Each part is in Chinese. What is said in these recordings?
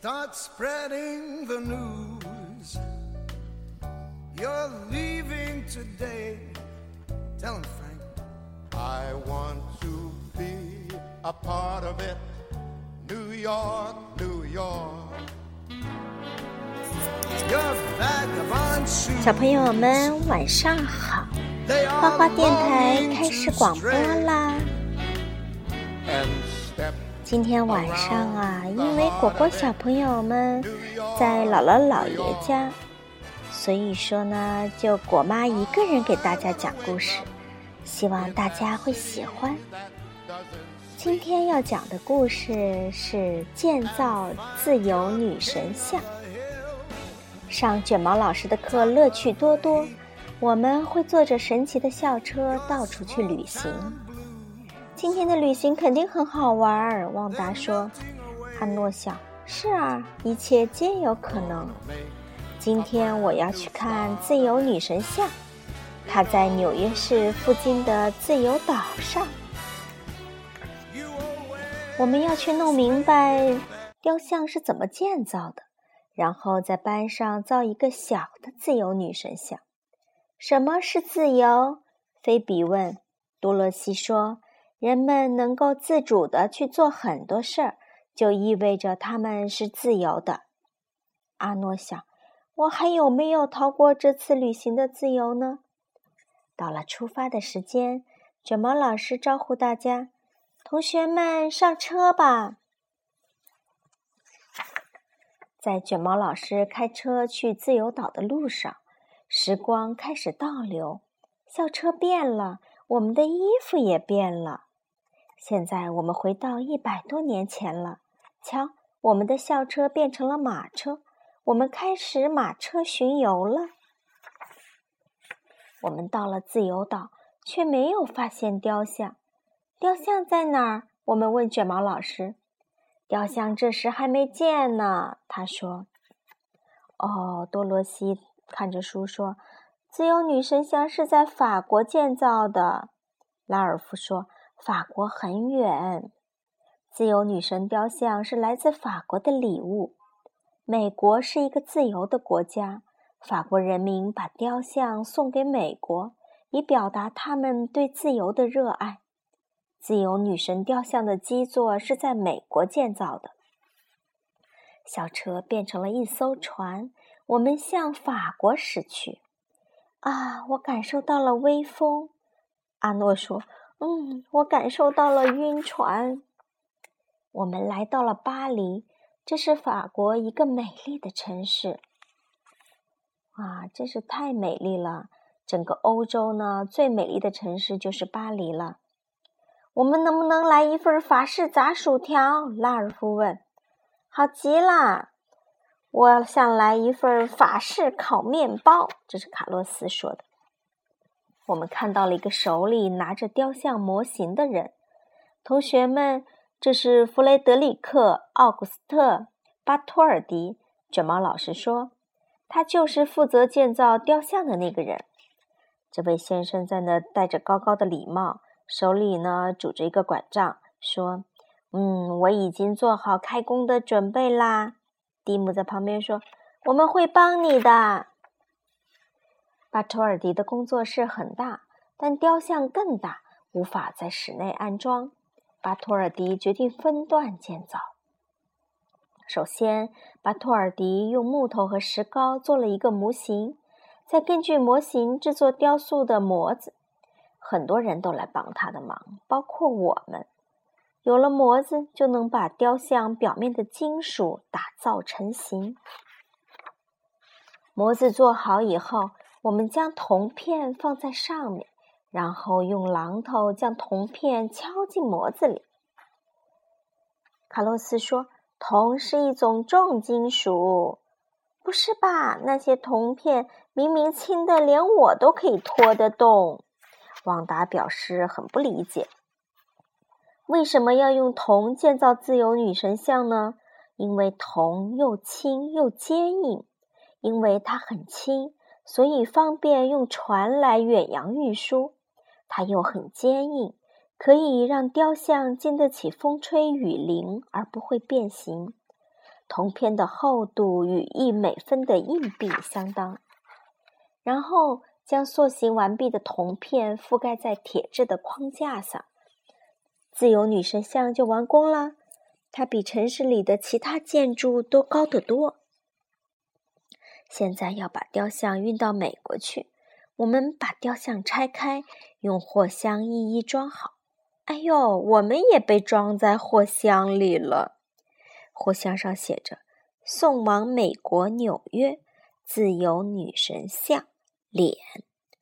Start spreading the news. You're leaving today. Tell him, Frank. I want to be a part of it. New York, New York. 小朋友们晚上好，花花电台开始广播啦。今天晚上啊，因为果果小朋友们在姥姥姥爷家，所以说呢，就果妈一个人给大家讲故事，希望大家会喜欢。今天要讲的故事是建造自由女神像。上卷毛老师的课乐趣多多，我们会坐着神奇的校车到处去旅行。今天的旅行肯定很好玩儿，旺达说。阿诺想：是啊，一切皆有可能。今天我要去看自由女神像，它在纽约市附近的自由岛上。我们要去弄明白雕像是怎么建造的，然后在班上造一个小的自由女神像。什么是自由？菲比问。多萝西说：“人们能够自主的去做很多事儿，就意味着他们是自由的。”阿诺想：“我还有没有逃过这次旅行的自由呢？”到了出发的时间，卷毛老师招呼大家。同学们，上车吧！在卷毛老师开车去自由岛的路上，时光开始倒流，校车变了，我们的衣服也变了。现在我们回到一百多年前了。瞧，我们的校车变成了马车，我们开始马车巡游了。我们到了自由岛，却没有发现雕像。雕像在哪儿？我们问卷毛老师。雕像这时还没见呢，他说。哦，多罗西看着书说：“自由女神像是在法国建造的。”拉尔夫说：“法国很远。”自由女神雕像是来自法国的礼物。美国是一个自由的国家，法国人民把雕像送给美国，以表达他们对自由的热爱。自由女神雕像的基座是在美国建造的。小车变成了一艘船，我们向法国驶去。啊，我感受到了微风。阿诺说：“嗯，我感受到了晕船。”我们来到了巴黎，这是法国一个美丽的城市。啊，真是太美丽了！整个欧洲呢，最美丽的城市就是巴黎了。我们能不能来一份法式炸薯条？拉尔夫问。好极了，我想来一份法式烤面包。这是卡洛斯说的。我们看到了一个手里拿着雕像模型的人。同学们，这是弗雷德里克·奥古斯特·巴托尔迪。卷毛老师说，他就是负责建造雕像的那个人。这位先生在那戴着高高的礼帽。手里呢拄着一个拐杖，说：“嗯，我已经做好开工的准备啦。”蒂姆在旁边说：“我们会帮你的。”巴托尔迪的工作室很大，但雕像更大，无法在室内安装。巴托尔迪决定分段建造。首先，巴托尔迪用木头和石膏做了一个模型，再根据模型制作雕塑的模子。很多人都来帮他的忙，包括我们。有了模子，就能把雕像表面的金属打造成型。模子做好以后，我们将铜片放在上面，然后用榔头将铜片敲进模子里。卡洛斯说：“铜是一种重金属。”不是吧？那些铜片明明轻的，连我都可以拖得动。旺达表示很不理解，为什么要用铜建造自由女神像呢？因为铜又轻又坚硬，因为它很轻，所以方便用船来远洋运输；它又很坚硬，可以让雕像经得起风吹雨淋而不会变形。铜片的厚度与一美分的硬币相当。然后将塑形完毕的铜片覆盖在铁质的框架上，自由女神像就完工了。它比城市里的其他建筑都高得多。现在要把雕像运到美国去，我们把雕像拆开，用货箱一一装好。哎呦，我们也被装在货箱里了。货箱上写着“送往美国纽约，自由女神像脸”。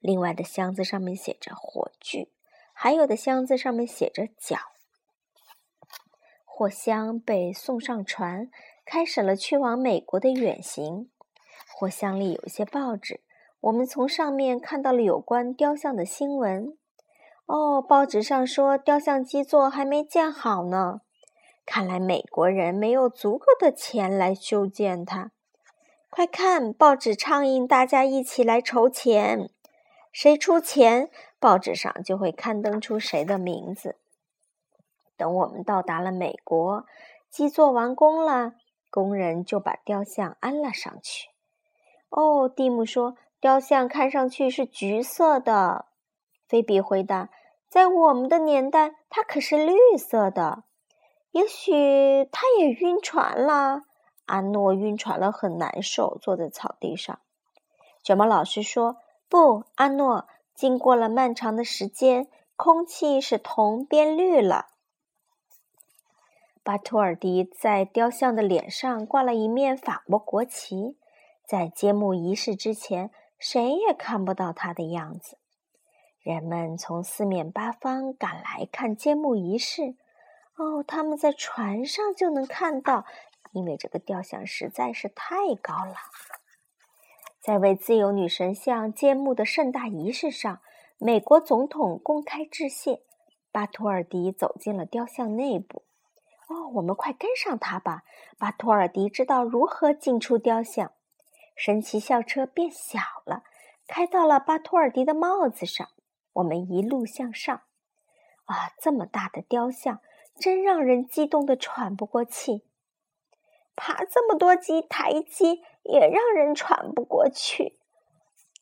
另外的箱子上面写着“火炬”，还有的箱子上面写着“脚”。货箱被送上船，开始了去往美国的远行。货箱里有一些报纸，我们从上面看到了有关雕像的新闻。哦，报纸上说雕像基座还没建好呢。看来美国人没有足够的钱来修建它。快看，报纸倡议大家一起来筹钱，谁出钱，报纸上就会刊登出谁的名字。等我们到达了美国，基座完工了，工人就把雕像安了上去。哦，蒂姆说：“雕像看上去是橘色的。”菲比回答：“在我们的年代，它可是绿色的。也许他也晕船了。”阿诺晕船了，很难受，坐在草地上。卷毛老师说：“不，阿诺，经过了漫长的时间，空气使铜变绿了。”巴托尔迪在雕像的脸上挂了一面法国国旗，在揭幕仪式之前，谁也看不到他的样子。人们从四面八方赶来看揭幕仪式。哦，他们在船上就能看到，因为这个雕像实在是太高了。在为自由女神像揭幕的盛大仪式上，美国总统公开致谢。巴托尔迪走进了雕像内部。哦，我们快跟上他吧！巴托尔迪知道如何进出雕像。神奇校车变小了，开到了巴托尔迪的帽子上。我们一路向上。啊，这么大的雕像，真让人激动的喘不过气。爬这么多级台阶，也让人喘不过去。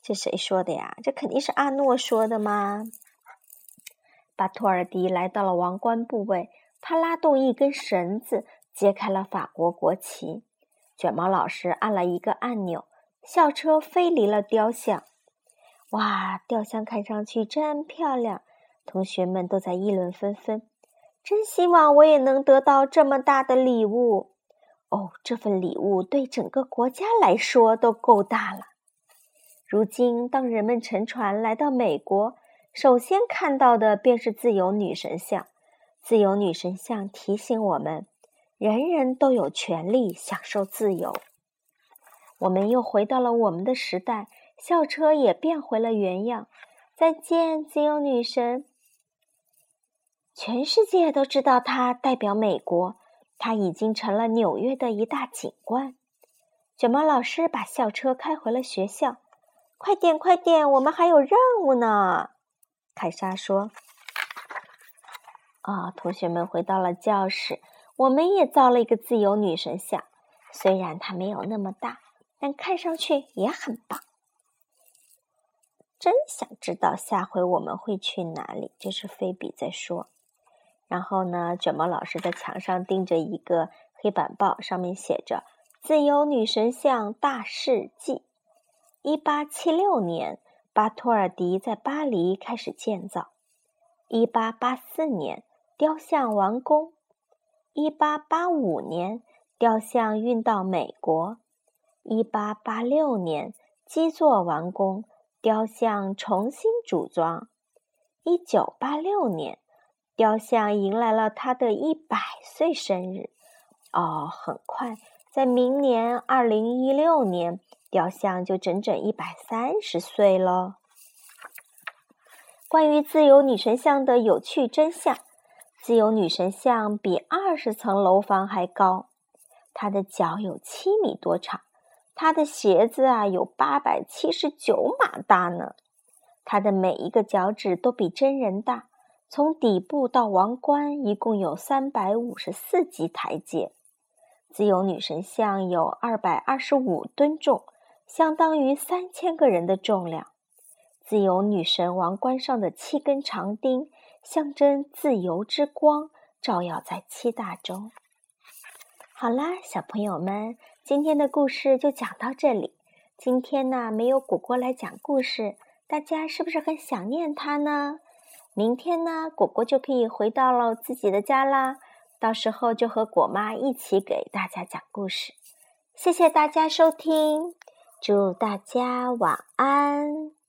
这谁说的呀？这肯定是阿诺说的吗？巴托尔迪来到了王冠部位。他拉动一根绳子，揭开了法国国旗。卷毛老师按了一个按钮，校车飞离了雕像。哇，雕像看上去真漂亮！同学们都在议论纷纷。真希望我也能得到这么大的礼物。哦，这份礼物对整个国家来说都够大了。如今，当人们乘船来到美国，首先看到的便是自由女神像。自由女神像提醒我们：人人都有权利享受自由。我们又回到了我们的时代，校车也变回了原样。再见，自由女神！全世界都知道它代表美国，它已经成了纽约的一大景观。卷毛老师把校车开回了学校。快点，快点，我们还有任务呢！凯莎说。啊！同学们回到了教室，我们也造了一个自由女神像。虽然它没有那么大，但看上去也很棒。真想知道下回我们会去哪里。这是菲比在说。然后呢，卷毛老师在墙上钉着一个黑板报，上面写着“自由女神像大事记”。一八七六年，巴托尔迪在巴黎开始建造。一八八四年。雕像完工。一八八五年，雕像运到美国。一八八六年，基座完工，雕像重新组装。一九八六年，雕像迎来了他的一百岁生日。哦，很快，在明年二零一六年，雕像就整整一百三十岁了。关于自由女神像的有趣真相。自由女神像比二十层楼房还高，她的脚有七米多长，她的鞋子啊有八百七十九码大呢。她的每一个脚趾都比真人大，从底部到王冠一共有三百五十四级台阶。自由女神像有二百二十五吨重，相当于三千个人的重量。自由女神王冠上的七根长钉，象征自由之光，照耀在七大洲。好啦，小朋友们，今天的故事就讲到这里。今天呢，没有果果来讲故事，大家是不是很想念他呢？明天呢，果果就可以回到了自己的家啦。到时候就和果妈一起给大家讲故事。谢谢大家收听，祝大家晚安。